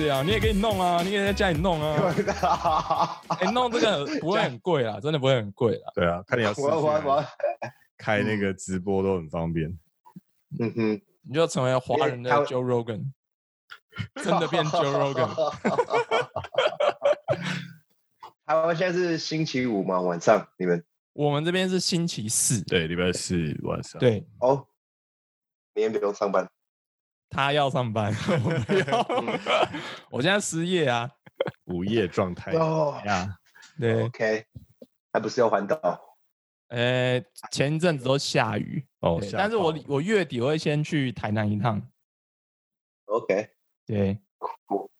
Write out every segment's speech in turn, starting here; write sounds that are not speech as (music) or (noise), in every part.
酷哦！嗯，就这样，你也可以弄啊，你也可以在家里弄啊。(laughs) 哎、弄这个不会很贵啦，真的不会很贵啦。对啊，看你要试我我我，开那个直播都很方便。嗯哼，你就成为华人的 Joe Rogan，真的变 Joe Rogan。(laughs) 台湾现在是星期五吗？晚上你们我们这边是星期四，对，礼拜四晚上。，对哦，明天不用上班。他要上班，(laughs) 我不要。我现在失业啊，午夜状态。哦。呀，对，，OK，还不是要环岛？呃，前一阵子都下雨，哦，但是我我月底我会先去台南一趟，OK，对，酷。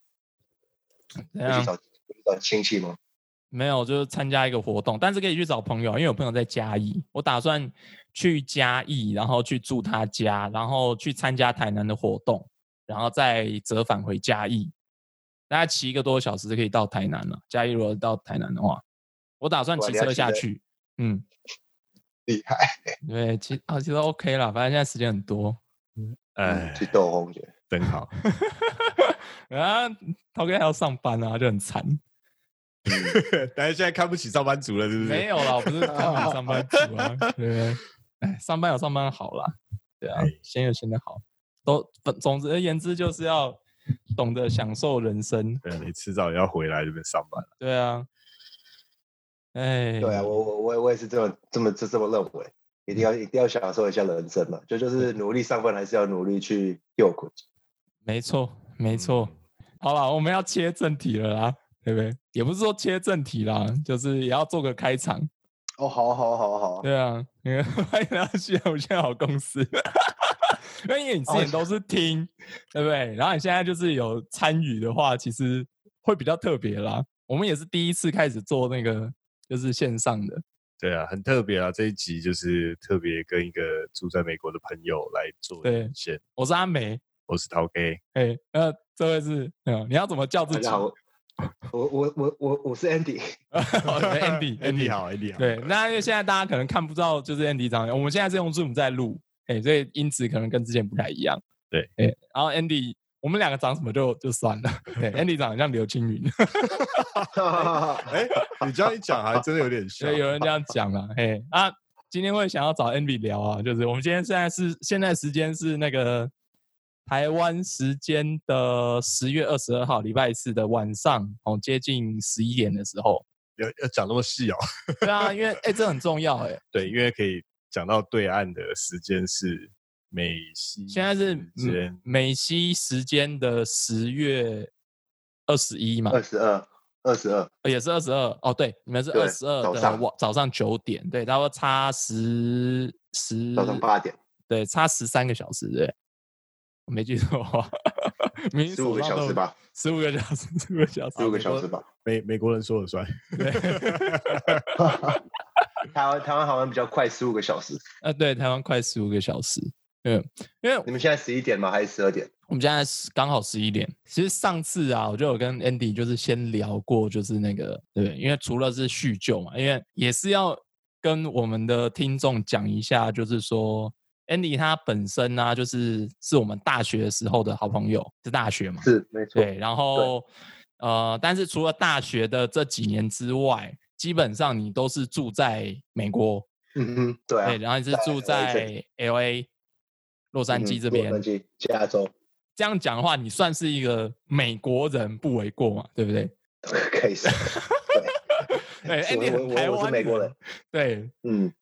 怎样？找亲戚吗？没有，就是参加一个活动，但是可以去找朋友，因为我朋友在嘉义，我打算去嘉义，然后去住他家，然后去参加台南的活动，然后再折返回嘉义，大概骑一个多小时就可以到台南了。嘉义如果到台南的话，我打算骑车下去，嗯，(laughs) 厉害，(laughs) 对，其啊其实 OK 啦，反正现在时间很多。哎，去斗红姐。真好。啊，涛哥还要上班啊，就很惨。(laughs) 但是现在看不起上班族了，是不是？没有啦，我不是看不起上班族啊，对不对？哎，上班有上班好啦，对啊哎，闲有闲的好，都总总之而言之就是要懂得享受人生，对啊，你迟早也要回来这边上班了。对啊。哎，对啊，我我我也我也是这么这么这这么认为，一定要一定要享受一下人生嘛，就就是努力上班，还是要努力去诱苦。没错，没错。好了，我们要切正题了啦，对不对？也不是说切正题啦，就是也要做个开场。哦，好好好好，对啊，因为欢迎来到西安无限好公司。(laughs) 因为你之前都是听，对不对？然后你现在就是有参与的话，其实会比较特别啦。我们也是第一次开始做那个，就是线上的。对啊，很特别啊！这一集就是特别跟一个住在美国的朋友来做对连线。我是阿梅，我是陶 K，哎，呃，这位是，嗯，你要怎么叫自己大家好，(laughs) 我我我我我是 Andy，？Andy，Andy，Andy (laughs) (laughs) 好，Andy 好。对，那因为现在大家可能看不到，就是 Andy 长相，我们现在是用 Zoom 在录，哎、所以音质可能跟之前不太一样。对，哎、然后 Andy，我们两个长什么就就算了。对，Andy 长得像刘青云，哎，你这样一讲，还真的有点像所以。有人这样讲了。嘿，啊，今天会想要找 Andy 聊啊，就是我们今天现在是现在时间是那个台湾时间的十月二十二号礼拜四的晚上，哦，接近十一点的时候。要要讲那么细哦？对啊，因为哎、这很重要哎、(laughs) 对，因为可以讲到对岸的时间是美西，现在是时间嗯美西时间的十月二十一嘛，二十二，二十二，呃也是二十二哦，对，你们是二十二的早上。晚早上九点，对，然后差十十早上八点，对，差十三个小时，对，我没记错的话，明明十五个小时，吧，十五个小时，十五个小时，十五个小时吧。美美国人说了算。(laughs) 对，(laughs) 台湾台湾好像比较快，十五个小时。啊，对，台湾快十五个小时，嗯，因为你们现在十一点吗？还是十二点？我们现在是刚好十一点。其实上次啊，我就有跟 Andy 就是先聊过，就是那个对，因为除了是叙旧嘛，因为也是要跟我们的听众讲一下，就是说 Andy 他本身呢、就是是我们大学的时候的好朋友，是大学嘛，是没错。对，然后呃，但是除了大学的这几年之外，基本上你都是住在美国，嗯哼，对啊对，。然后你是住在 L A 洛杉矶嗯这边，洛杉矶、加州，这样讲的话，你算是一个美国人不为过嘛，对不对？(laughs) 可以是。对 (laughs) 是，Andy 台湾是美国人。对嗯，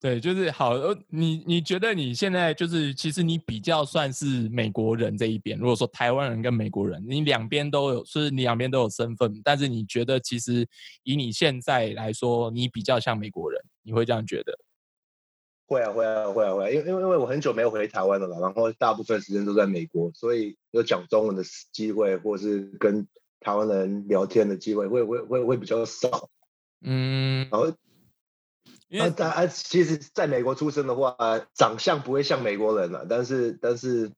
对，就是好。呃，你你觉得你现在就是，其实你比较算是美国人这一边。如果说台湾人跟美国人，你两边都有，是你两边都有身份，但是你觉得其实以你现在来说，你比较像美国人，你会这样觉得？会啊会啊会啊会啊，因为因为因为我很久没有回台湾了啦，然后大部分时间都在美国，所以有讲中文的机会，或是跟台湾人聊天的机会，会会会会比较少。嗯，然后，因为然后但啊，其实在美国出生的话，长相不会像美国人了，但是但是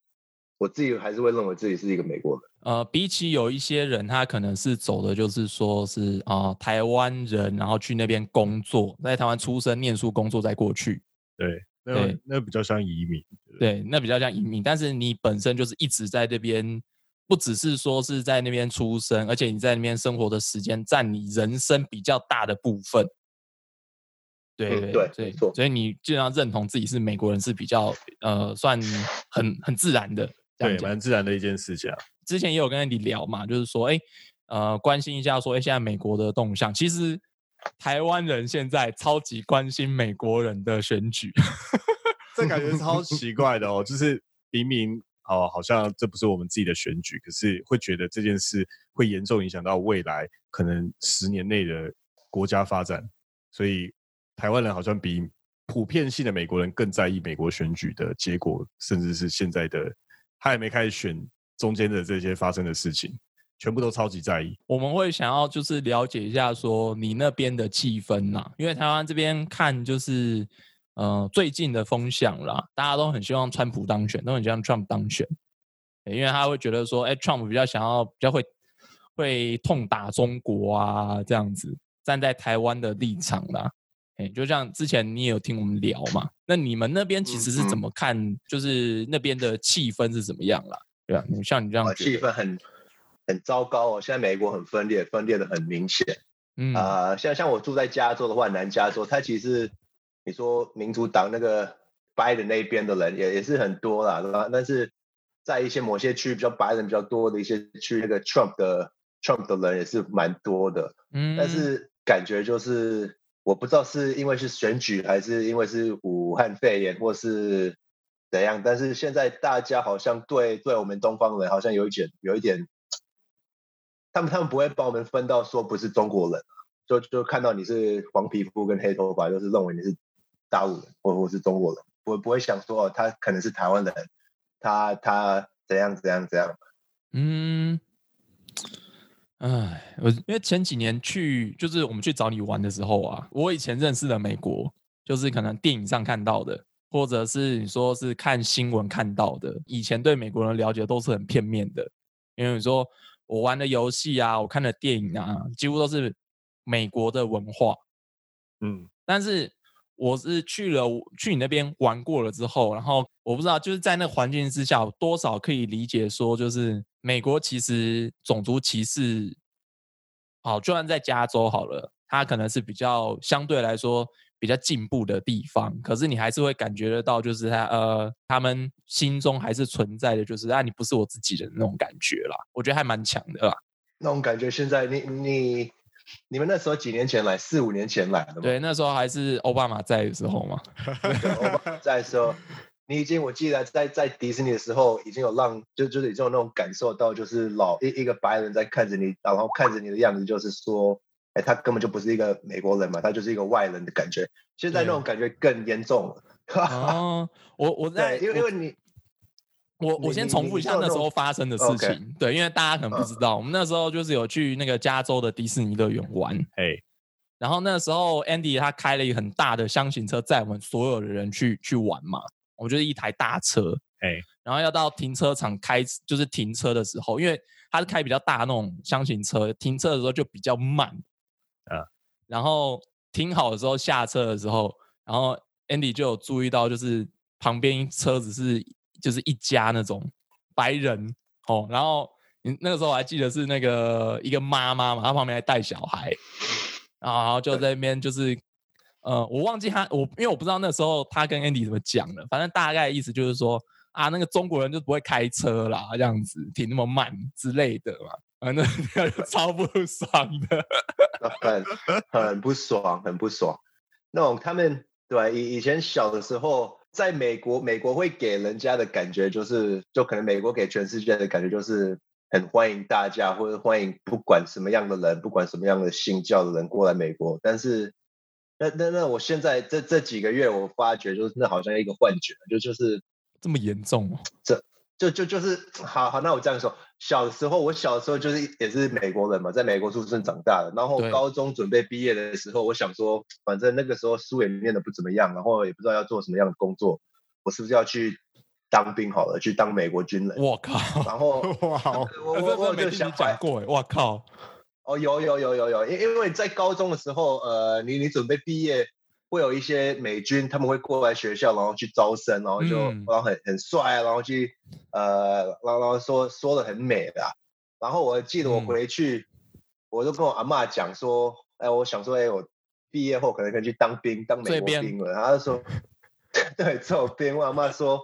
我自己还是会认为自己是一个美国人。呃，比起有一些人，他可能是走的就是说是啊、呃台湾人，然后去那边工作，在台湾出生、念书、工作再过去。对，那那比较像移民。对对对，那比较像移民，但是你本身就是一直在这边，不只是说是在那边出生，而且你在那边生活的时间占你人生比较大的部分。对对嗯对所以你基本上认同自己是美国人是比较呃算很很自然的这对。蛮自然的一件事情啊。之前也有跟你聊嘛，就是说，哎，呃，关心一下说，哎，现在美国的动向，其实台湾人现在超级关心美国人的选举。这感觉超 (laughs) 奇怪的哦，就是明明哦，好像这不是我们自己的选举，可是会觉得这件事会严重影响到未来可能十年内的国家发展，所以台湾人好像比普遍性的美国人更在意美国选举的结果，甚至是现在的他还没开始选中间的这些发生的事情，全部都超级在意。我们会想要就是了解一下说你那边的气氛啦，因为台湾这边看就是呃最近的风向啦，大家都很希望川普当选，都很希望 Trump 当选，因为他会觉得说，哎，Trump 比较想要比较会会痛打中国啊这样子，站在台湾的立场啦。哎，就像之前你也有听我们聊嘛，那你们那边其实是怎嗯么看？就是那边的气氛是怎么样啦？对啊，你像你这样气氛很很糟糕哦。现在美国很分裂，分裂的很明显。嗯啊、像像我住在加州的话，南加州，它其实你说民主党那个白的那边的人也也是很多啦，对吧？但是在一些某些区比较白人比较多的一些区，那个 Trump 的 Trump 的人也是蛮多的。嗯，但是感觉就是我不知道是因为是选举，还是因为是武汉肺炎，或是怎样。但是现在大家好像对对我们东方人好像有一点有一点，他们他们不会把我们分到说不是中国人，就就看到你是黄皮肤跟黑头发，就是认为你是大陆人或或是中国人，不不会想说哦他可能是台湾人，他他怎样怎样怎样。嗯，哎，我因为前几年去，就是我们去找你玩的时候啊，我以前认识的美国，就是可能电影上看到的，或者是你说是看新闻看到的，以前对美国人了解都是很片面的，因为你说我玩的游戏啊，我看的电影啊，几乎都是美国的文化，嗯，但是我是去了去你那边玩过了之后，然后我不知道就是在那个环境之下，多少可以理解说，就是美国其实种族歧视，好，就算在加州好了，它可能是比较相对来说比较进步的地方，可是你还是会感觉得到，就是他呃，他们心中还是存在的，就是啊，你不是我自己人那种感觉啦，我觉得还蛮强的啦。那种感觉，现在你你你们那时候几年前来，四五年前来的嘛？对，那时候还是奥巴马在的时候嘛。(laughs) 奥巴马在说，你已经我记得在在迪士尼的时候，已经有让就就是已经有那种感受到，就是老一一个白人在看着你，然后看着你的样子，就是说，哎，他根本就不是一个美国人嘛，他就是一个外人的感觉。现在那种感觉更严重了。哦，(laughs) 我我在，因为因为你我我先重复一下那时候发生的事情，对，因为大家可能不知道，我们那时候就是有去那个加州的迪士尼乐园玩，哎，然后那时候 Andy 他开了一个很大的箱型车，载我们所有的人去去玩嘛，我就是一台大车，哎，然后要到停车场开，就是停车的时候，因为他是开比较大那种箱型车，停车的时候就比较慢，啊，然后停好的时候下车的时候，然后 Andy 就有注意到，就是旁边车子是就是一家那种白人哦，然后你那个时候我还记得是那个一个妈妈嘛，她旁边还带小孩，(laughs) 然后就在那边就是。呃，我忘记他，我因为我不知道那时候他跟 Andy 怎么讲的，反正大概意思就是说啊，那个中国人就不会开车啦，这样子停那么慢之类的嘛，反正 (laughs) 超不爽的。(laughs) 很很不爽，很不爽。那种他们对以以前小的时候，在美国，美国会给人家的感觉就是，就可能美国给全世界的感觉就是很欢迎大家，或者欢迎不管什么样的人，不管什么样的信教的人过来美国。但是，那那那我现在这这几个月，我发觉就是那好像一个幻觉，就就是这么严重哦？就就就是好好，那我这样说，小时候我小时候就是也是美国人嘛，在美国出生长大的，然后高中准备毕业的时候，我想说，反正那个时候书也念的不怎么样，然后也不知道要做什么样的工作，我是不是要去当兵好了，去当美国军人？我靠！然后哇哦，(laughs) 我这我我就想法讲过哎，我靠！哦，有有有有有，因因为在高中的时候，呃，你你准备毕业，会有一些美军他们会过来学校，然后去招生，然后就、嗯然后很很帅啊，然后去呃，然后然后说说的很美啦。然后我记得我嗯回去，我就跟我阿嬷讲说，哎，我想说，哎，我毕业后可能可以去当兵，当美国兵了。然后他就说。对，做兵，我阿妈说，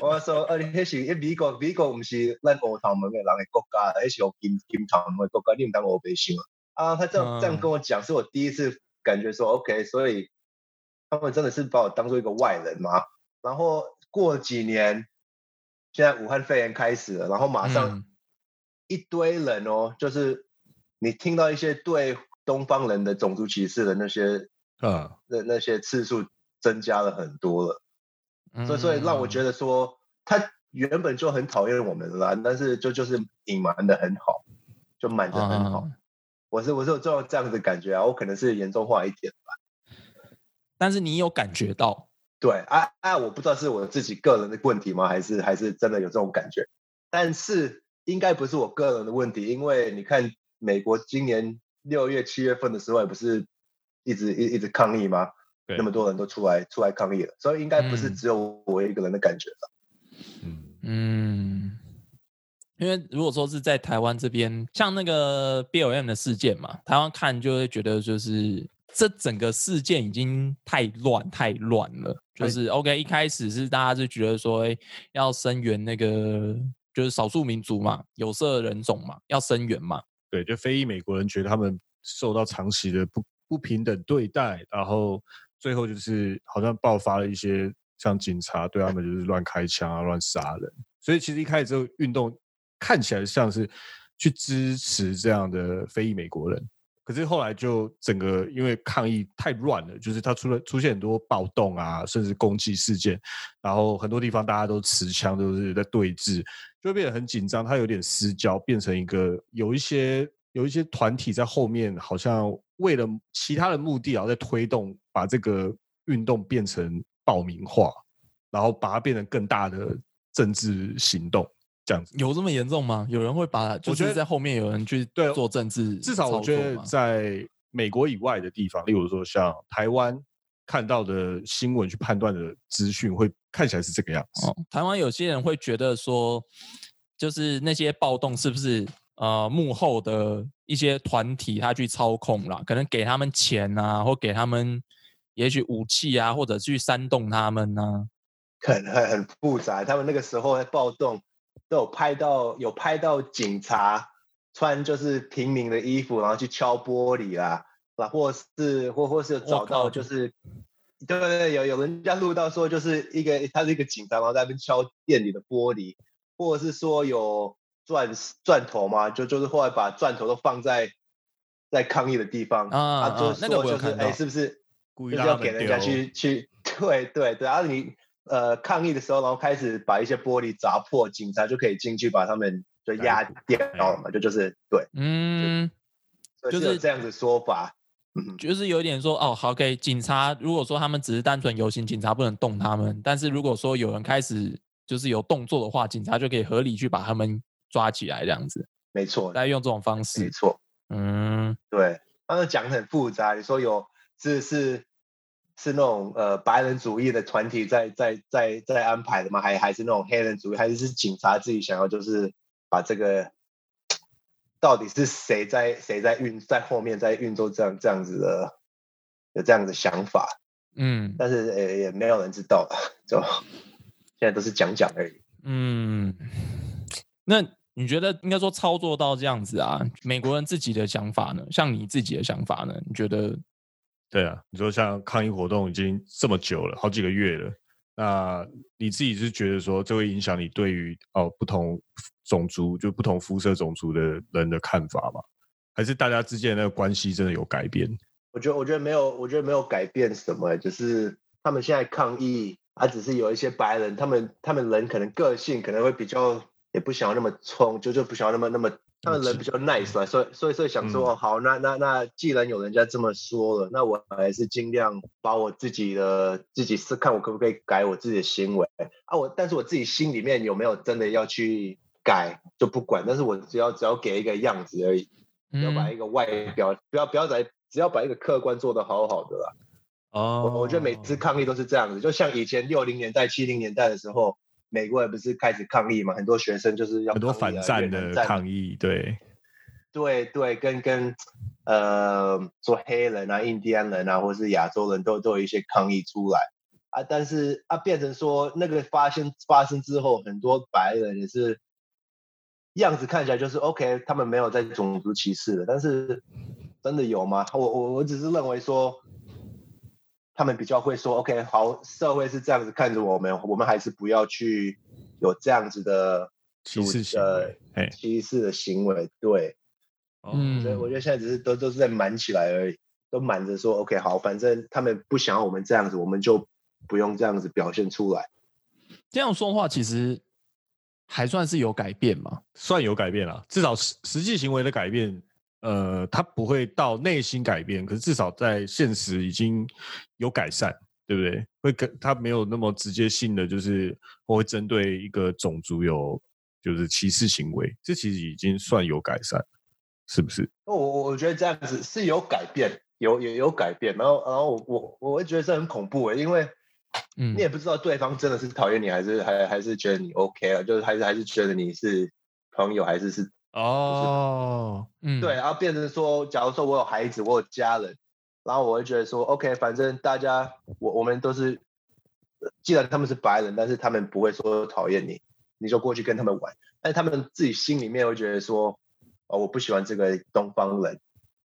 我说，呃，迄是，迄美国，美國唔是咱乌头门的人的国家，迄是有金金头门的国家，你唔當我北星啊？他這樣這樣跟我讲，是我第一次感觉说，OK，所以他们真的是把我当做一个外人嘛。然后过几年，现在武汉肺炎开始了，然后马上嗯一堆人哦，就是你听到一些对东方人的种族歧视的那些啊，那那些次數增加了很多了。所以所以让我觉得，说，他原本就很讨厌我们了，但是就就是隐瞒的很好，就瞒的很好。啊我是我是有这种这样子的感觉啊，我可能是严重化一点吧。但是你有感觉到，对啊啊，我不知道是我自己个人的问题吗，还是还是真的有这种感觉？但是应该不是我个人的问题，因为你看美国今年六月七月份的时候，也不是一直一一直抗议吗？对那么多人都出来出来抗议了，所以应该不是嗯只有我一个人的感觉吧。嗯，嗯，因为如果说是在台湾这边，像那个 BLM 的事件嘛，台湾看就会觉得就是这整个事件已经太乱太乱了。就哎是 OK，一开始是大家就觉得说，哎，要声援那个就是少数民族嘛，有色人种嘛，要声援嘛。对，就非裔美国人觉得他们受到长期的不不平等对待，然后最后就是好像爆发了一些像警察对他们就是乱开枪啊、乱杀人，所以其实一开始这个运动看起来像是去支持这样的非裔美国人，可是后来就整个因为抗议太乱了，就是它出了出现很多暴动啊，甚至攻击事件，然后很多地方大家都持枪，都是在对峙，就变得很紧张，它有点失焦，变成一个有一些有一些团体在后面，好像为了其他的目的，然后在推动把这个运动变成暴民化，然后把它变成更大的政治行动，这样子。有这么严重吗？有人会把就我觉得是在后面有人去对做政治至少我觉得在美国以外的地方，例如说像台湾看到的新闻去判断的资讯，会看起来是这个样子。哦，台湾有些人会觉得说，就是那些暴动是不是呃幕后的一些团体他去操控啦，可能给他们钱啊，或给他们也许武器啊，或者去煽动他们呢、很很很复杂。他们那个时候在暴动，都有拍到有拍到警察穿就是平民的衣服，然后去敲玻璃啦，啊，或是或或是有找到就是。对对对，有有人家录到说，就是一个他是一个警察，然后在那边敲店里的玻璃，或者是说有钻钻头嘛，就就是后来把钻头都放在在抗议的地方啊啊就是那个说就是哎，是不是故意要给人家去。去，(laughs) 对对对，然后你呃抗议的时候，然后开始把一些玻璃砸破，警察就可以进去把他们就压掉了嘛，就就是对，嗯，就是这样子说法，嗯，就是有点说哦，好，OK，警察如果说他们只是单纯游行，警察不能动他们，但是如果说有人开始就是有动作的话，警察就可以合理去把他们抓起来，这样子，没错，来用这种方式没式，错，嗯。对，他们讲得很复杂，你说有是是是那种呃白人主义的团体在在在在安排的吗？还还是那种黑人主义，还是是警察自己想要就是把这个到底是谁在谁在运在后面在运作这样这样子的有这样的想法，嗯但是呃也没有人知道，就 (laughs) 现在都是讲讲而已。嗯，那你觉得应该说操作到这样子啊？美国人自己的想法呢？像你自己的想法呢？你觉得？对啊，你说像抗议活动已经这么久了，好几个月了，那你自己是觉得说这会影响你对于哦不同种族就不同肤色种族的人的看法吗？还是大家之间的那个关系真的有改变？我觉得我觉得没有，我觉得没有改变什么，就是他们现在抗议，啊，只是有一些白人，他们他们人可能个性可能会比较，也不想要那么冲，就就不想要那么那么，他们人比较 nice 嘛，所以所以所以想说，嗯。哦，好，那那那既然有人家这么说了，那我还是尽量把我自己的自己是看我可不可以改我自己的行为。啊，我但是我自己心里面有没有真的要去改就不管，但是我只要只要给一个样子而已。不要把嗯。一个外表，不要不要在，只要把一个客观做得好好的啦。哦我我觉得每次抗议都是这样子，就像以前六零年代、七零年代的时候，美国也不是开始抗议嘛，很多学生就是要很多反战的抗议，对，对对，跟跟呃说黑人啊、印第安人啊，或是亚洲人都都有一些抗议出来啊，但是啊变成说那个发生发生之后，很多白人也是样子看起来就是 OK，他们没有在种族歧视了，但是真的有吗？我我我只是认为说。他们比较会说，OK，好，社会是这样子看着我们，我们还是不要去有这样子的歧视行呃为，哎，歧视的行为，对，嗯所以我觉得现在只是都都是在瞒起来而已，都瞒着说 OK 好，反正他们不想要我们这样子，我们就不用这样子表现出来。这样说话其实还算是有改变嘛？算有改变了，至少实实际行为的改变，呃，他不会到内心改变，可是至少在现实已经有改善，对不对？会跟他没有那么直接性的，就是我会针对一个种族有就是歧视行为，这其实已经算有改善，是不是？我我我觉得这样子是有改变，有有有改变，然后然后我我我会觉得这很恐怖诶，因为嗯你也不知道对方真的是讨厌你，还是还还是觉得你 OK 了，就是还是还是觉得你是朋友，还是是哦，嗯，对，然后变成说，假如说我有孩子，我有家人，然后我会觉得说，OK，反正大家我我们都是，呃既然他们是白人，但是他们不会说讨厌你，你就过去跟他们玩，但是他们自己心里面会觉得说，哦，我不喜欢这个东方人，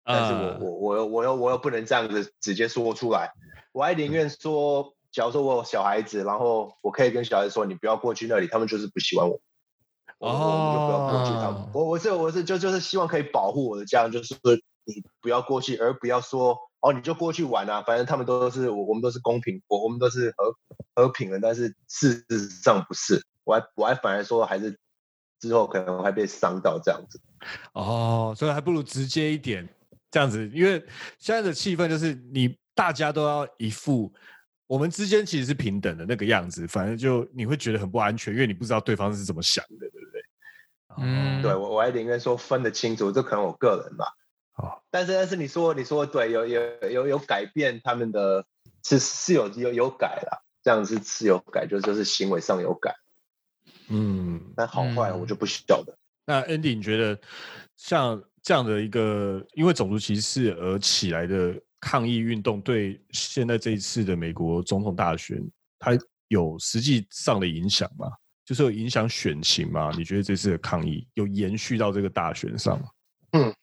但是我啊我我又我又我又不能这样子直接说出来，我还宁愿说，假如说我有小孩子，然后我可以跟小孩子说，你不要过去那里，他们就是不喜欢我。我我我就不要过去，他们哦我我是我是就就是希望可以保护我的家人，就是说你不要过去，而不要说哦你就过去玩啊，反正他们都是我我们都是公平，我我们都是和和平的，但是事实上不是，我还我还反而说还是之后可能还被伤到这样子。哦，所以还不如直接一点这样子，因为现在的气氛就是你大家都要一副我们之间其实是平等的那个样子，反正就你会觉得很不安全，因为你不知道对方是怎么想的？嗯对我我还宁愿说分得清楚，这可能我个人吧。哦但是但是你说你说对，有有有有改变他们的，是是有有有改了，这样是是有改，就就是行为上有改，嗯，但好坏嗯我就不晓得。那 Andy，你觉得像这样的一个因为种族歧视而起来的抗议运动，对现在这一次的美国总统大选，它有实际上的影响吗？就是有影响选情吗？你觉得这次的抗议有延续到这个大选上吗？嗯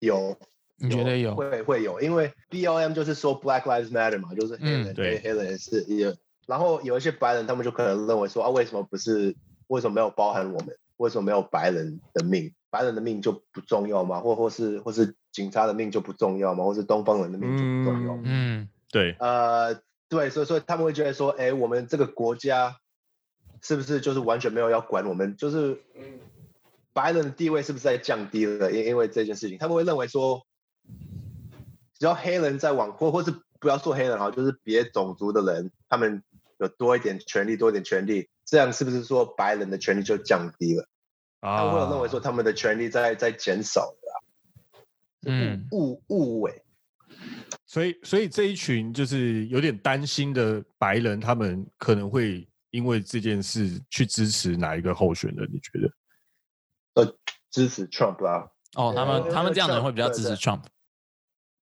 有，你觉得有？会会有，因为 B L M 就是说 Black Lives Matter 嘛，就是黑嗯人、对黑黑人是也，然后有一些白人他们就可能认为说啊，为什么不是为什么没有包含我们？为什么没有白人的命？白人的命就不重要吗？或或是或是警察的命就不重要吗？或是东方人的命就不重要吗？嗯对，呃，对，所以所以他们会觉得说，哎，我们这个国家是不是就是完全没有要管我们？就是白人的地位是不是在降低了？因因为这件事情，他们会认为说，只要黑人在往或或是不要说黑人哈，就是别种族的人，他们有多一点权利，多一点权利，这样是不是说白人的权利就降低了？他们会有认为说他们的权利在在减少的、啊，嗯误误误伪。所以，所以这一群就是有点担心的白人，他们可能会因为这件事去支持哪一个候选人？你觉得？呃支持 Trump 啦、哦，他们他们这样的人会比较支持 Trump。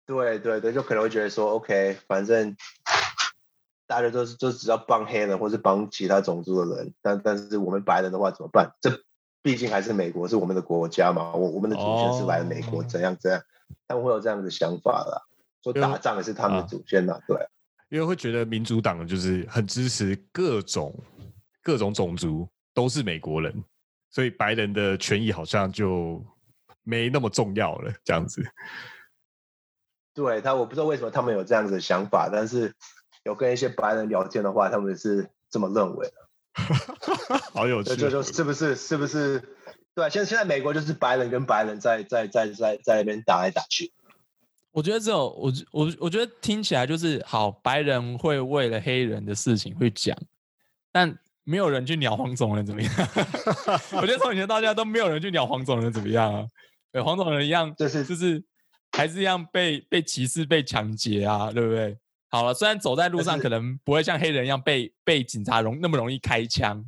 对对对，就可能会觉得说，OK，反正大家都是就只要帮黑人或是帮其他种族的人，但但是我们白人的话怎么办？这毕竟还是美国，是我们的国家嘛，我我们的祖先是来自美国，哦怎样怎样，他们会有这样的想法啦。说打仗也是他们的啊祖先呐、对。因为会觉得民主党就是很支持各种各种种族都是美国人，所以白人的权益好像就没那么重要了，这样子。对他，我不知道为什么他们有这样子的想法，但是有跟一些白人聊天的话，他们是这么认为的。(laughs) 好有趣这就就是不是是不是？对啊，现在现在美国就是白人跟白人在在在在在那边打来打去。我觉得只有，我我我觉得听起来就是好，白人会为了黑人的事情会讲，但没有人去鸟黄种人怎么样？(laughs) 我觉得从以前到现在都没有人去鸟黄种人怎么样啊？对，黄种人一样，就是就是还是一样被被歧视、被抢劫啊，对不对？好了，虽然走在路上可能不会像黑人一样被被警察容那么容易开枪，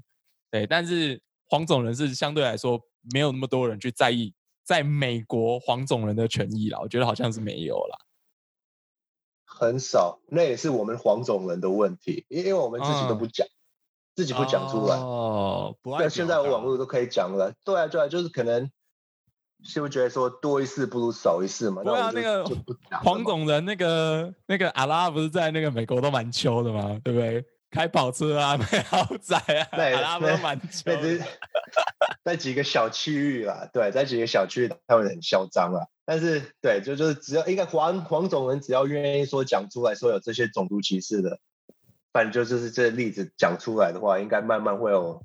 对，但是黄种人是相对来说没有那么多人去在意，在美国黄种人的权益啦，我觉得好像是没有啦。很少，那也是我们黄种人的问题，因因为我们自己都不讲，自己不讲出来。哦，不爱对，现在表达网络都可以讲了。对啊，对啊，就是可能是不是觉得说多一事不如少一事嘛？对啊，那个黄种人那个那个阿拉不是在那个美国都蛮秋的嘛，对不对？开跑车啊，(laughs) 买豪宅啊，对 (laughs) 阿拉不都蛮秋那只。(laughs) 在几个小区域啦，对，在几个小区域他们很嚣张啊。但是对，就就是只要应该黄黄种人只要愿意说讲出来说有这些种族歧视的，反正就就是这例子讲出来的话，应该慢慢会有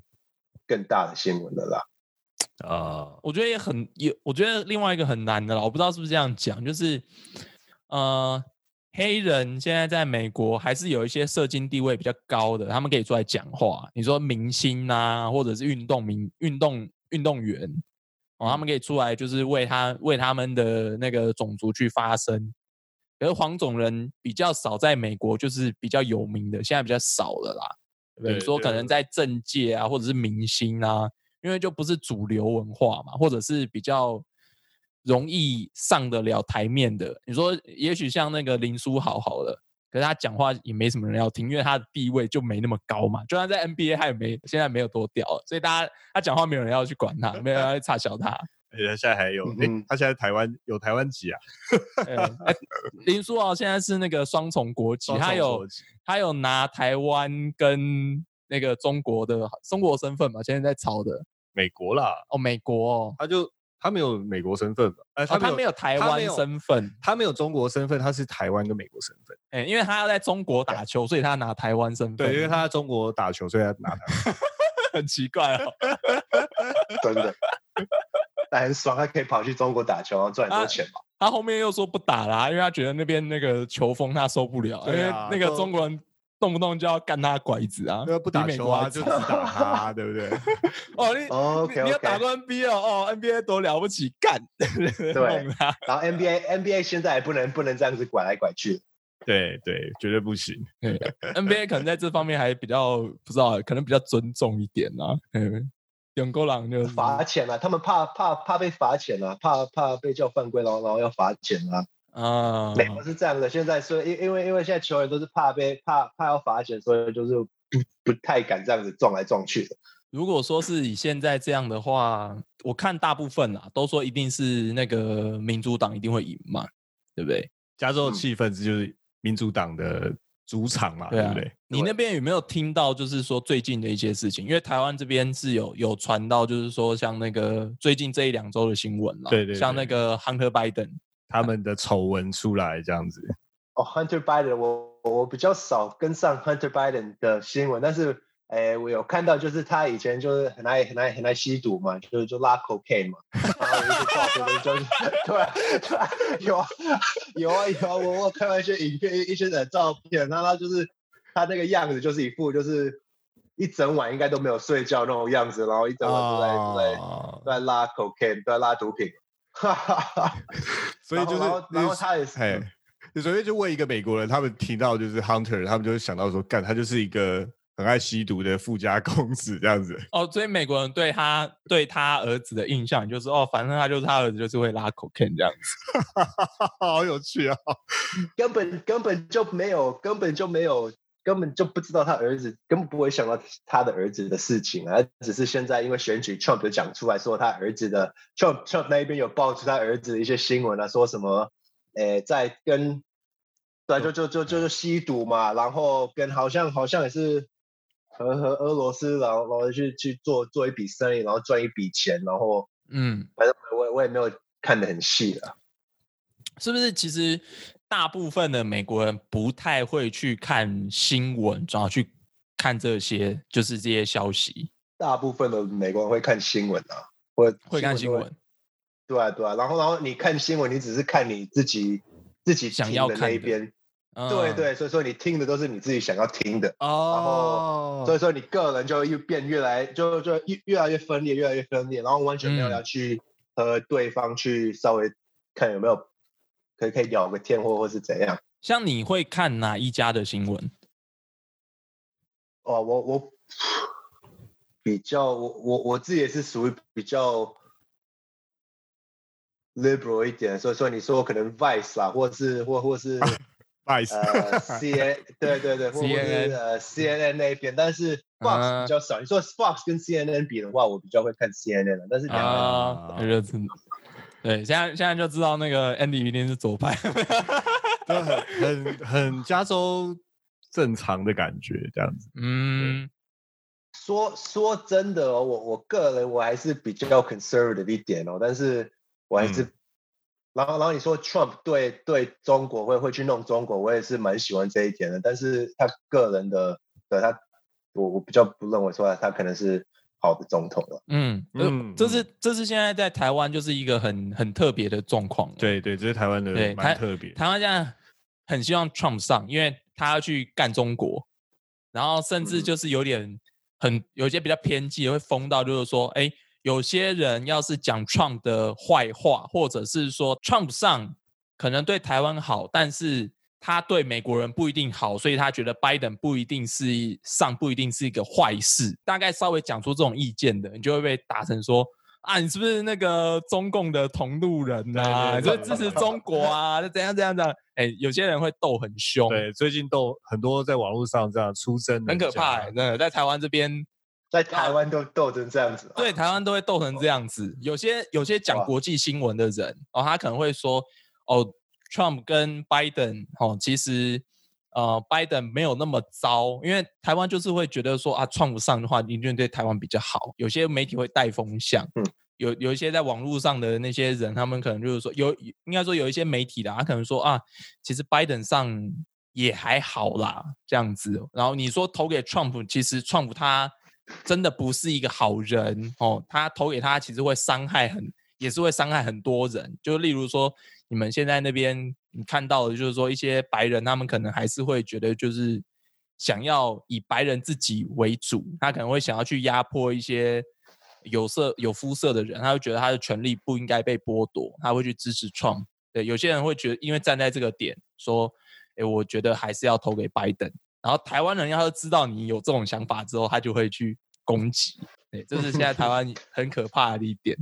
更大的新闻的啦。啊，我觉得也很也，我觉得另外一个很难的啦，我不知道是不是这样讲，就是呃，黑人现在在美国还是有一些社经地位比较高的，他们可以出来讲话。你说明星啊，或者是运动明运动运动员哦，他们可以出来就是为他为他们的那个种族去发声。可是黄种人比较少在美国，就是比较有名的，现在比较少了啦。对不对？你说可能在政界啊，或者是明星啊，因为就不是主流文化嘛，或者是比较容易上得了台面的。你说，也许像那个林书豪好了，可是他讲话也没什么人要听，因为他的地位就没那么高嘛。就算在 NBA，他也没现在没有多屌，所以大家他讲话没有人要去管他，没有人要去插小他。而 (laughs) 且他现在还有，他现在台湾有台湾籍啊，(laughs) 林书豪现在是那个双重国籍，他有他有拿台湾跟那个中国的中国身份嘛，现在在炒的美国啦，哦，美国哦，他就他没有美国身份吧？呃，哦他没有台湾他没有身份，他没有中国身份，他是台湾跟美国身份。哎、因为他要在中国打球，所以他拿台湾身份。对，因为他在中国打球，所以他拿台湾。(laughs) 很奇怪哦。(laughs) 真的，但很爽，他可以跑去中国打球，然后赚很啊多钱嘛。他后面又说不打啦、因为他觉得那边那个球风他受不了，因为那个中国人动不动就要干他拐子啊，不打球啊，国就只打 (laughs) 他，对不对？(laughs) 哦，你哦你有打 NBA 哦，哦，NBA 多了不起，干，对。然后 NBA NBA 现在也不能不能这样子拐来拐去。对对，绝对不行。NBA 可能在这方面还比较不知道，可能比较尊重一点啊。嗯，永沟狼就罚钱啊，他们怕怕怕被罚钱啊，怕怕被叫犯规，然后然后要罚钱啊。啊，美国是这样的，现在所以因因为因为现在球员都是怕被怕怕要罚钱，所以就是不不太敢这样子撞来撞去的。如果说是以现在这样的话，我看大部分啊都说一定是那个民主党一定会赢嘛，对不对？加州气氛这就是民主党的主场嘛，对不对？你那边有没有听到，就是说最近的一些事情？因为台湾这边是有有传到，就是说像那个最近这一两周的新闻啦，对对像那对个 Hunter Biden，他们的丑闻出来这样子，哦，Hunter Biden，我我比较少跟上 Hunter Biden 的新闻，但是，诶，我有看到，就是他以前就是很爱很爱很爱吸毒嘛，就是就拉 cocaine 嘛，然后有一些照片就是对啊对啊有啊有啊有啊，我我看到一些影片，一一些的照片，然后他就是他那个样子就是一副就是一整晚应该都没有睡觉那种样子，然后一整晚都在都在在拉 cocaine，都在拉毒品，哈哈哈。所以就是然后然后他也是哎，所以就问一个美国人，他们提到就是 Hunter，他们就会想到说，干他就是一个很爱吸毒的富家公子这样子。哦，所以美国人对他对他儿子的印象就是哦，反正他就是他儿子就是会拉 cocaine 这样子。(laughs) 好有趣啊！根本根本就没有，根本就没有，根本就不知道他儿子，根本不会想到他的儿子的事情啊。只是现在因为选举，Trump 就讲出来说他儿子的 Trump Trump 那一边有爆出他儿子的一些新闻啊，说什么，诶，在跟，对，就就就就就吸毒嘛，然后跟好像好像也是和和俄罗斯，然后然后去去做做一笔生意，然后赚一笔钱，然后嗯，反正我我也没有看得很细啊。是不是？其实大部分的美国人不太会去看新闻，然后去看这些，就是这些消息，大部分的美国人会看新闻啊，会会看新都闻。对啊，对啊，然后然后你看新闻，你只是看你自己自己想要的那一边，嗯对，对，所以说你听的都是你自己想要听的，哦。所以说你个人就又变越来就就越越来越分裂，越来越分裂，然后完全没有嗯。要去和对方去稍微看有没有可以可以聊个天或或是怎样，像你会看哪一家的新闻？哦，我我比较我我我自己也是属于比较 liberal 一点，所以说你说可能 Vice 啦，或是或或是 (laughs) Vice 呃 (laughs) C N 对对对，或或是 CNN 呃 C N N 那边，但是 Fox 啊比较少。你说 Fox 跟 C N N 比的话，我比较会看 C N N 的，但是两个啊。对，现在现在就知道那个 Andy 一定是左派。(laughs) 就很很很加州正常的感觉，这样子。嗯，说说真的哦，我我个人我还是比较 conservative 一点哦，但是我还是，嗯然后然后你说 Trump 对对中国会会去弄中国，我也是蛮喜欢这一点的，但是他个人的对他，我我比较不认为说他他可能是好的总统了。嗯嗯嗯，这是这是现在在台湾就是一个很很特别的状况。，对对，这是台湾的对台蛮特别。台湾现在很希望 Trump 上，因为他要去干中国，然后甚至嗯就是有点很有些比较偏激，会疯到就是说，哎，有些人要是讲 Trump 的坏话，或者是说 Trump 上可能对台湾好，但是他对美国人不一定好，所以他觉得 Biden 不一定是上不一定是一个坏事。大概稍微讲出这种意见的，你就会被打成说。啊，你是不是那个中共的同路人啊？你对对是不是支持中国啊？(laughs) 怎样怎样怎样？哎、有些人会斗很凶，对，最近斗很多在网络上这样出征，很可怕、欸。真的，在台湾这边，在台湾都斗成这样子、哦，对台湾都会斗成这样子。有些有些讲国际新闻的人哦，他可能会说哦，Trump 跟 Biden 哦，其实呃，Biden 没有那么糟，因为台湾就是会觉得说啊，Trump 上的话，一定对台湾比较好。有些媒体会带风向，嗯有有一些在网络上的那些人，他们可能就是说有应该说有一些媒体的，他可能说啊，其实 Biden 上也还好啦，这样子。然后你说投给 Trump，其实 Trump 他真的不是一个好人哦，他投给他其实会伤害很，也是会伤害很多人。就例如说，你们现在那边你看到的，就是说一些白人，他们可能还是会觉得就是想要以白人自己为主，他可能会想要去压迫一些有色有肤色的人，他会觉得他的权利不应该被剥夺，他会去支持创。对，有些人会觉得，因为站在这个点说，诶，我觉得还是要投给拜登。然后台湾人要知道你有这种想法之后，他就会去攻击。对，这是现在台湾很可怕的一点。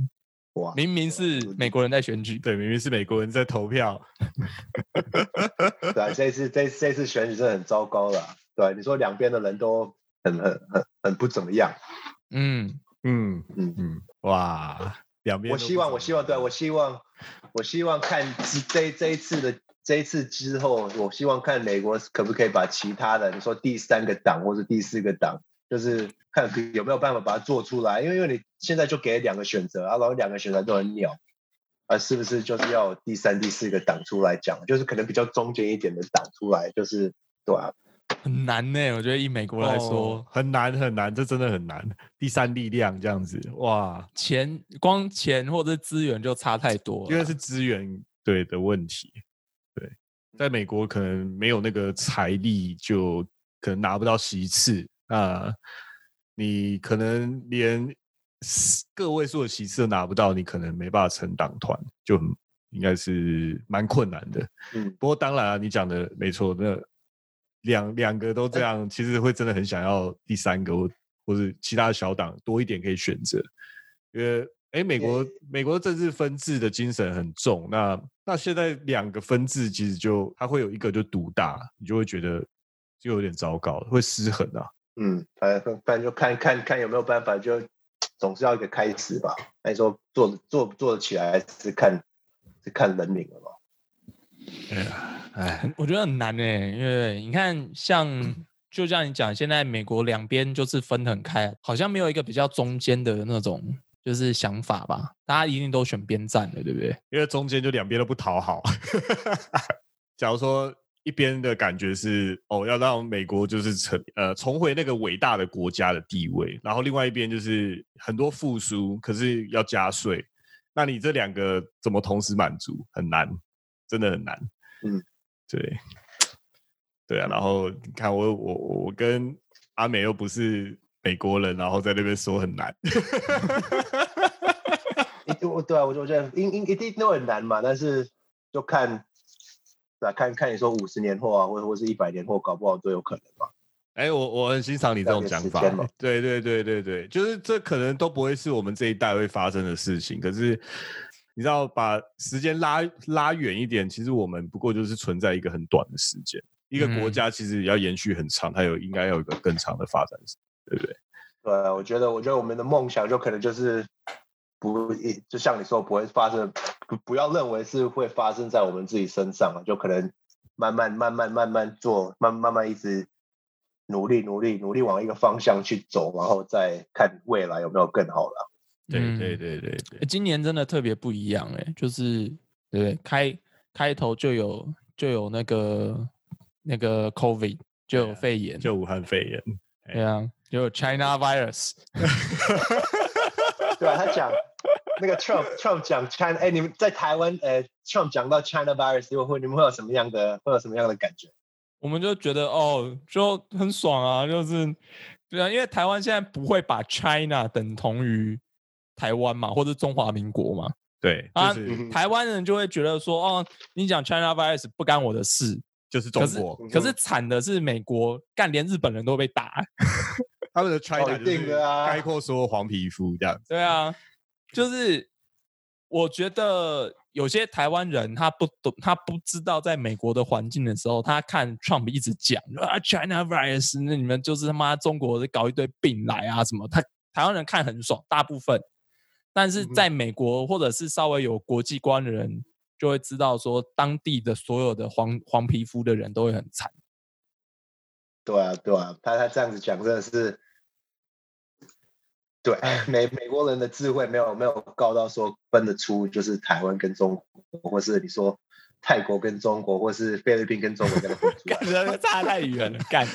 哇，明明是美国人在选举，对，明明是美国人在投票，(laughs) 对啊，这一次这这次选举真的很糟糕了。对，你说两边的人都很很很很不怎么样。嗯，嗯嗯嗯，哇，两边我希望，我希望，对我希望，我希望看这这这一次的这一次之后，我希望看美国可不可以把其他的，你说第三个党或者第四个党，就是看可有没有办法把它做出来，因为因为你现在就给两个选择啊，然后两个选择都很鸟，啊，是不是就是要第三、第四个党出来讲，就是可能比较中间一点的党出来，就是对啊，很难呢、我觉得以美国来说，哦很难很难，这真的很难。第三力量这样子，哇，钱光钱或者是资源就差太多了。因为是资源对的问题，对，在美国可能没有那个财力，就可能拿不到席次那你可能连四个位数的席次都拿不到，你可能没办法成党团，就很应该是蛮困难的。嗯，不过当然啊，你讲的没错，那两两个都这样，其实会真的很想要第三个或或者其他小党多一点可以选择，因为哎，美国美国政治分治的精神很重，那那现在两个分治其实就它会有一个就独大，你就会觉得就有点糟糕，会失衡啊。嗯，反正反正就看看看有没有办法，就总是要一个开始吧。那你说做做不做得起来，还是看是看人民。哎，我觉得很难呢、因为你看，像就像你讲，现在美国两边就是分得很开，好像没有一个比较中间的那种就是想法吧，大家一定都选边站的，对不对？因为中间就两边都不讨好。(laughs) 假如说一边的感觉是哦，要让美国就是成呃重回那个伟大的国家的地位，然后另外一边就是很多复苏，可是要加税，那你这两个怎么同时满足？很难，真的很难。嗯，对，对啊。然后你看我我我跟阿美又不是美国人，然后在那边说很难。(laughs) 一我对啊，我就我觉得应应一定都很难嘛，但是就看对啊，看看你说五十年后啊，或者或是一百年后，搞不好都有可能嘛。哎，我我很欣赏你这种讲法。对对对对对，就是这可能都不会是我们这一代会发生的事情。可是你知道，把时间拉拉远一点，其实我们不过就是存在一个很短的时间。一个国嗯家其实要延续很长，它有应该要有一个更长的发展史，对不对？对啊，我觉得，我觉得我们的梦想就可能就是不一，就像你说，不会发生，不不要认为是会发生在我们自己身上啊，就可能慢慢慢慢慢慢做，慢慢慢一直努力努力努力往一个方向去走，然后再看未来有没有更好了。对嗯对对对今年真的特别不一样哎、就是对？开开头就有就有那个那个 COVID，就有肺炎，就武汉肺炎，对啊，就有 China virus，(laughs) (laughs) (laughs) 对啊，他讲那个 Trump (laughs) Trump 讲 China，哎，你们在台湾，呃，Trump 讲到 China virus，会你们会有什么样的会有什么样的感觉？我们就觉得哦，就很爽啊，就是对啊，因为台湾现在不会把 China 等同于台湾嘛，或者中华民国嘛，对，啊就是嗯台湾人就会觉得说，哦，你讲 China virus 不干我的事，就是中国，可是惨的是美国，干连日本人都被打，他们的 China 一就是定的啊概括所有黄皮肤这样子。对啊，就是我觉得有些台湾人他不懂，他不知道在美国的环境的时候，他看 Trump 一直讲啊 China virus，那你们就是他妈中国搞一堆病来啊什么，他台湾人看很爽，大部分，但是在美国或者是稍微有国际观的人。就会知道说，当地的所有的黄黄皮肤的人都会很惨。对啊，对啊，他他这样子讲真的是，对美美国人的智慧没有没有高到说分得出就是台湾跟中国，或是你说泰国跟中国，或是菲律宾跟中国这样分出来 (laughs) 干。真的差太远了，干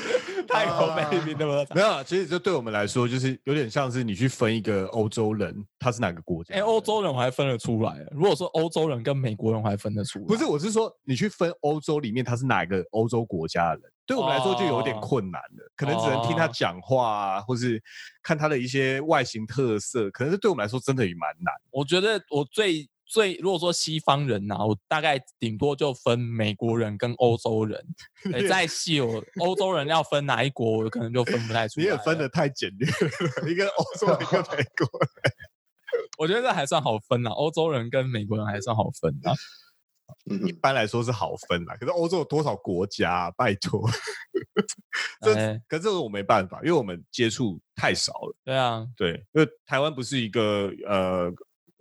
泰国菲律宾那么没有啊，其实这对我们来说，就是有点像是你去分一个欧洲人，他是哪个国家哎，的？欧洲人我还分得出来。如果说欧洲人跟美国人，我还分得出来。不是，我是说你去分欧洲里面他是哪个欧洲国家的人，对我们来说就有点哦困难了。可能只能听他哦讲话啊，或是看他的一些外形特色，可能是对我们来说真的也蛮难。我觉得我最最，如果说西方人呐、我大概顶多就分美国人跟欧洲人。哎，(laughs) 再细我欧洲人要分哪一国，我可能就分不太出来。你也分的，太简略了，一个欧洲人，一个美国人。我觉得这还算好分啦。欧洲人跟美国人还算好分啊。嗯一般来说是好分啦，可是欧洲有多少国家啊、拜托，(laughs) 这、哎可是这个我没办法，因为我们接触太少了。对啊，对，因为台湾不是一个呃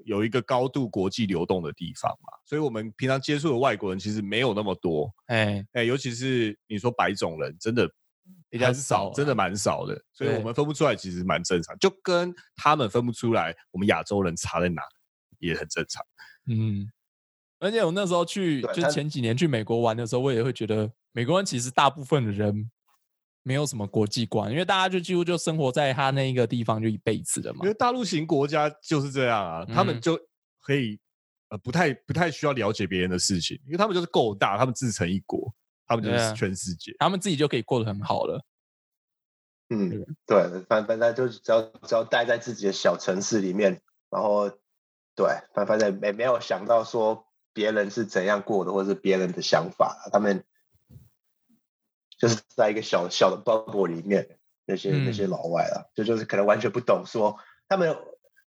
有一个高度国际流动的地方嘛，所以我们平常接触的外国人其实没有那么多。哎，哎，尤其是你说白种人，真的比较很少，少真的啊蛮少的，所以我们分不出来，其实蛮正常，就跟他们分不出来我们亚洲人差在哪，也很正常。嗯。而且我那时候去，就前几年去美国玩的时候，我也会觉得美国人其实大部分的人没有什么国际观，因为大家就几乎就生活在他那一个地方就一辈子了嘛因。为大陆型国家就是这样啊，他们嗯就可以呃不太不太需要了解别人的事情，因为他们就是够大，他们自成一国，他们就是全世界。他们自己就可以过得很好了。嗯，对，反反正就是只要只要待在自己的小城市里面，然后对，反反正没没有想到说别人是怎样过的，或者是别人的想法，他们就是在一个小小的 bubble 里面，那些、那些嗯。老外啊，就就是可能完全不懂说他们，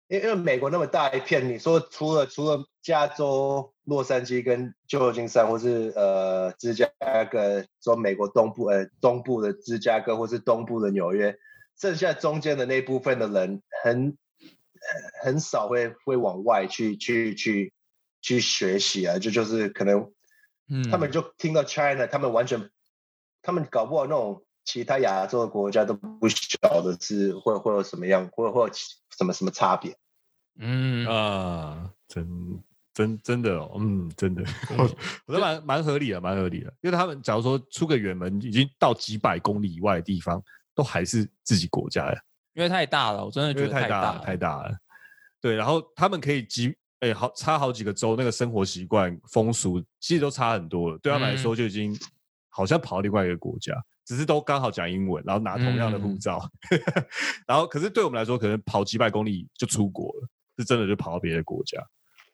因为因为美国那么大一片，你说除了除了加州洛杉矶跟旧金山，或是呃芝加哥，说美国东部呃东部的芝加哥，或是东部的纽约，剩下中间的那部分的人很呃很少会会往外去去去去学习啊，就就是可能嗯，他们就听到 China，他们完全，他们搞不好那种其他亚洲的国家都不晓得是会会有什么样，会会有其什么什么差别。嗯啊，真真真的哦，嗯，真的，我 (laughs) 我觉得蛮蛮合理的，蛮合理的。因为他们假如说出个远门，已经到几百公里以外的地方，都还是自己国家呀，因为太大了，我真的因觉得太大了，太大了。对，然后他们可以几哎好差好几个州，那个生活习惯、风俗其实都差很多了。对他们来说，就已经好像跑到另外一个国家，只是都刚好讲英文，然后拿同样的护嗯照。(laughs) 然后，可是对我们来说，可能跑几百公里就出国了，是真的就跑到别的国家。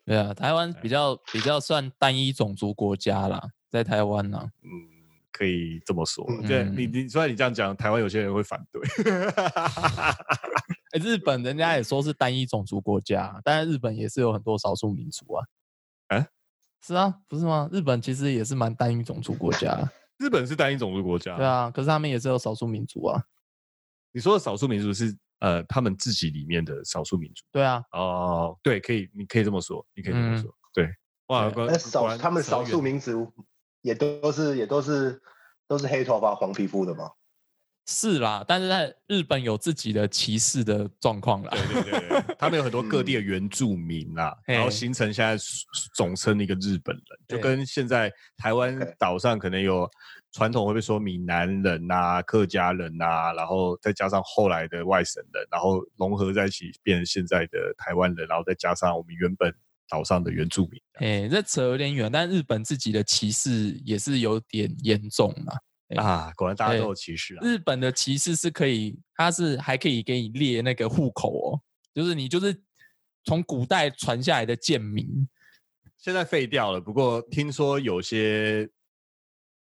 对啊，台湾比较比较算单一种族国家啦，在台湾呢、嗯，可以这么说。嗯对，你你虽然你这样讲，台湾有些人会反对。哎，日本人家也说是单一种族国家，但是日本也是有很多少数民族啊。(laughs) 啊是啊，不是吗？日本其实也是蛮单一种族国家啊，日本是单一种族国家，对啊，可是他们也是有少数民族啊，你说的少数民族是呃他们自己里面的少数民族对啊，哦，对，可以，你可以这么说，你可以这么嗯。说，对，哇，那少他们少数民族也都是也都是都是黑头发黄皮肤的嘛。是啦，但是在日本有自己的歧视的状况啦。对对对对，(laughs) 他们有很多各地的原住民啦，然后形成现在总称的一个日本人，就跟现在台湾岛上可能有传统会被说闽南人呐、客家人呐、然后再加上后来的外省人，然后融合在一起变成现在的台湾人，然后再加上我们原本岛上的原住民。哎，这扯有点远，但日本自己的歧视也是有点严重啦。哎啊，果然大家都有歧视啊！日本的歧视是可以，它是还可以给你列那个户口哦，就是你就是从古代传下来的贱民，现在废掉了，不过听说有些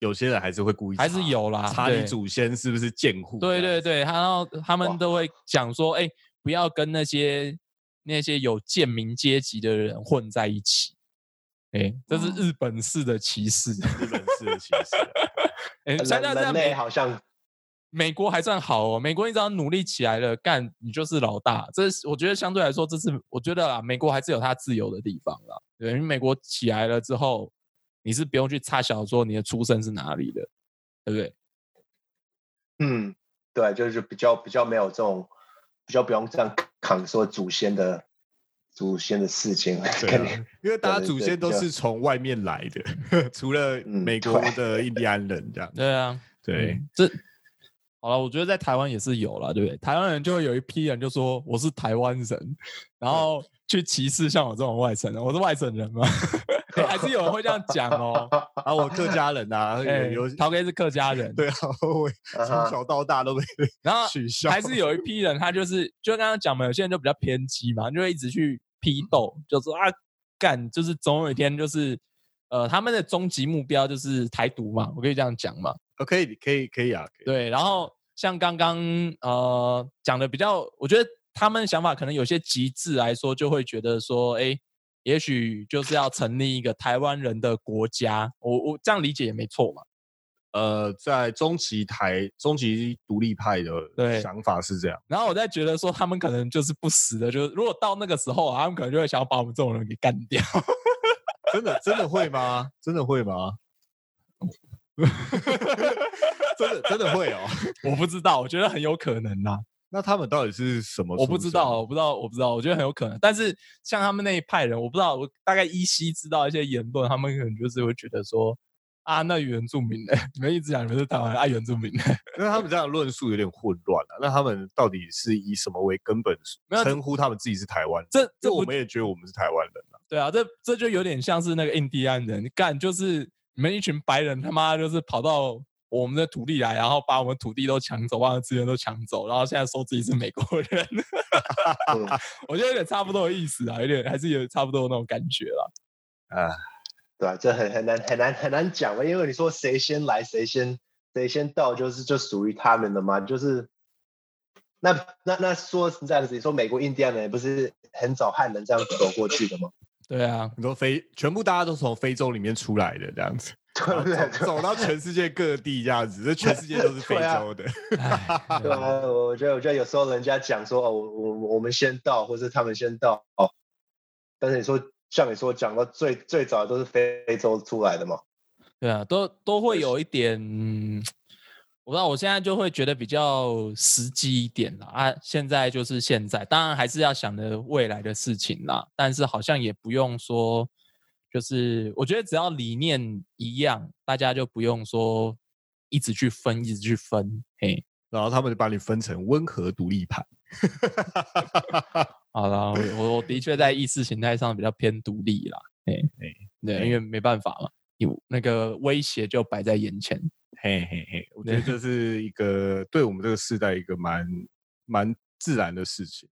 有些人还是会故意还是有啦查你祖先是不是贱户？对对对，然后他们都会讲说，哎，不要跟那些那些有贱民阶级的人混在一起。哎，这是嗯日本式的歧视。日本式的歧视啊。哎，(laughs) 人像像这样人类美好像美国还算好哦，美国你只要努力起来了，干你就是老大。这是我觉得相对来说，这是我觉得啊，美国还是有它自由的地方啦。对，因为美国起来了之后，你是不用去插小说你的出身是哪里的，对不对？嗯，对，就是比较比较没有这种比较不用这样扛说祖先的祖先的事情，对跟你啊，因为大家祖先都是从外面来的，(laughs) 除了嗯美国的印第安人这样。对 (laughs) 啊，对。嗯，这好了，我觉得在台湾也是有了，对不对？台湾人就会有一批人就说我是台湾人，然后去歧视像我这种外省人，我是外省人吗？还是有人会这样讲哦。啊，我客家人啊，哎有有陶哥是客家人，对啊，我从小到大都被然后取笑，还是有一批人，他就是就刚刚讲嘛，有些人就比较偏激嘛，就会一直去批斗，就说啊干，就是总有一天就是呃他们的终极目标就是台独嘛，我可以这样讲嘛。哦可以可以可以啊，可以对，然后像刚刚呃讲的比较，我觉得他们想法可能有些极致来说，就会觉得说，哎，也许就是要成立一个台湾人的国家，我我这样理解也没错嘛。呃，在中期台中期独立派的想法是这样，然后我在觉得说，他们可能就是不死的，就是如果到那个时候啊，他们可能就会想要把我们这种人给干掉。(laughs) 真的真的会吗？真的会吗？(laughs) 真的真的会哦？(laughs) 我不知道，我觉得很有可能呐、那他们到底是什么？我不知道，我不知道，我不知道，我觉得很有可能。但是像他们那一派人，我不知道，我大概依稀知道一些言论，他们可能就是会觉得说，啊，那原住民呢？(laughs) 你们一直讲你们是台湾人爱原住民呢，因为他们这样论述有点混乱了、那他们到底是以什么为根本称呼他们自己是台湾人？这因为我们也觉得我们是台湾人啊。对啊，这这就有点像是那个印第安人干，就是你们一群白人他妈就是跑到我们的土地来，然后把我们土地都抢走，把我们资源都抢走，然后现在说自己是美国人，嗯 (laughs) (laughs) 我觉得有点差不多的意思啊，有点还是有差不多那种感觉啦。啊，对啊，这很很难很难很难讲了，因为你说谁先来谁先谁先到，就是就属于他们的嘛，就是那那那说实在的，你说美国印第安人不是很早汉人这样走过去的吗？对啊，你说非全部大家都从非洲里面出来的这样子，(laughs) 对不对？走走到全世界各地这样子，这全世界都是 (laughs) 非洲的。(laughs) 唉对啊，我觉得我觉得有时候人家讲说哦，我我我们先到，或是他们先到哦，但是你说像你说讲到最最早都是非洲出来的嘛，对啊，都都会有一点，嗯我不知道，我现在就会觉得比较实际一点了。啊，现在就是现在，当然还是要想着未来的事情啦。但是好像也不用说，就是我觉得只要理念一样，大家就不用说一直去分，一直去分。嘿，然后他们就把你分成温和独立派。好了，我我我的确在意识形态上比较偏独立啦。嘿，嘿对，因为没办法嘛，有那个威胁就摆在眼前。嘿嘿嘿，我觉得这是一个对我们这个时代一个蛮蛮自然的事情。